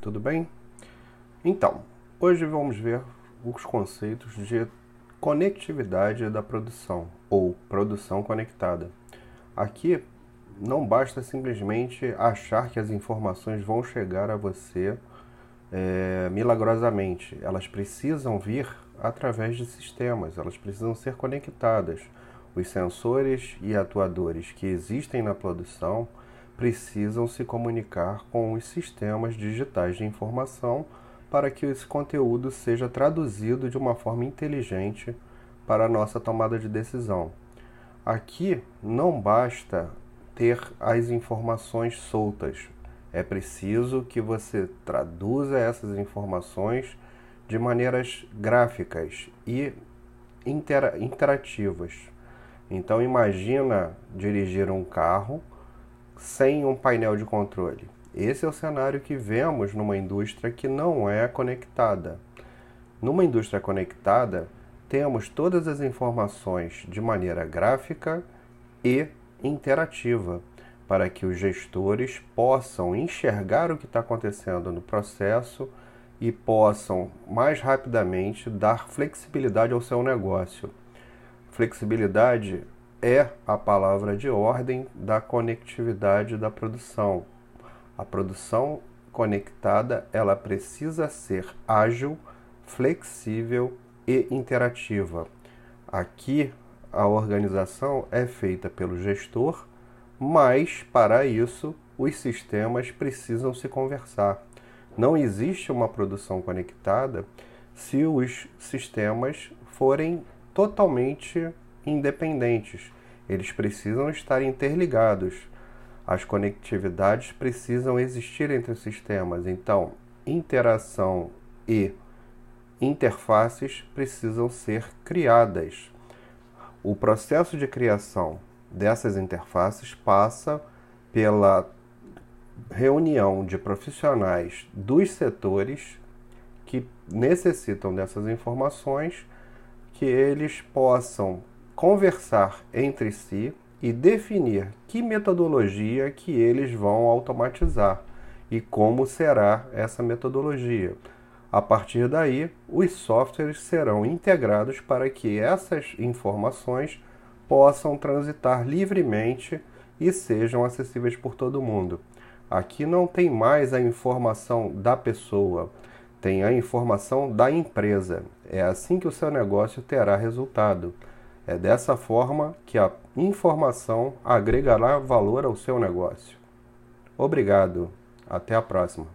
tudo bem? Então, hoje vamos ver os conceitos de conectividade da produção ou produção conectada. Aqui não basta simplesmente achar que as informações vão chegar a você é, milagrosamente, elas precisam vir através de sistemas, elas precisam ser conectadas. Os sensores e atuadores que existem na produção precisam se comunicar com os sistemas digitais de informação para que esse conteúdo seja traduzido de uma forma inteligente para a nossa tomada de decisão. Aqui não basta ter as informações soltas, é preciso que você traduza essas informações de maneiras gráficas e interativas. Então imagina dirigir um carro sem um painel de controle. Esse é o cenário que vemos numa indústria que não é conectada. Numa indústria conectada, temos todas as informações de maneira gráfica e interativa, para que os gestores possam enxergar o que está acontecendo no processo e possam mais rapidamente dar flexibilidade ao seu negócio. Flexibilidade é a palavra de ordem da conectividade da produção. A produção conectada, ela precisa ser ágil, flexível e interativa. Aqui a organização é feita pelo gestor, mas para isso os sistemas precisam se conversar. Não existe uma produção conectada se os sistemas forem totalmente independentes. Eles precisam estar interligados. As conectividades precisam existir entre os sistemas. Então, interação e interfaces precisam ser criadas. O processo de criação dessas interfaces passa pela reunião de profissionais dos setores que necessitam dessas informações, que eles possam conversar entre si e definir que metodologia que eles vão automatizar e como será essa metodologia. A partir daí, os softwares serão integrados para que essas informações possam transitar livremente e sejam acessíveis por todo mundo. Aqui não tem mais a informação da pessoa, tem a informação da empresa. É assim que o seu negócio terá resultado. É dessa forma que a informação agregará valor ao seu negócio. Obrigado. Até a próxima.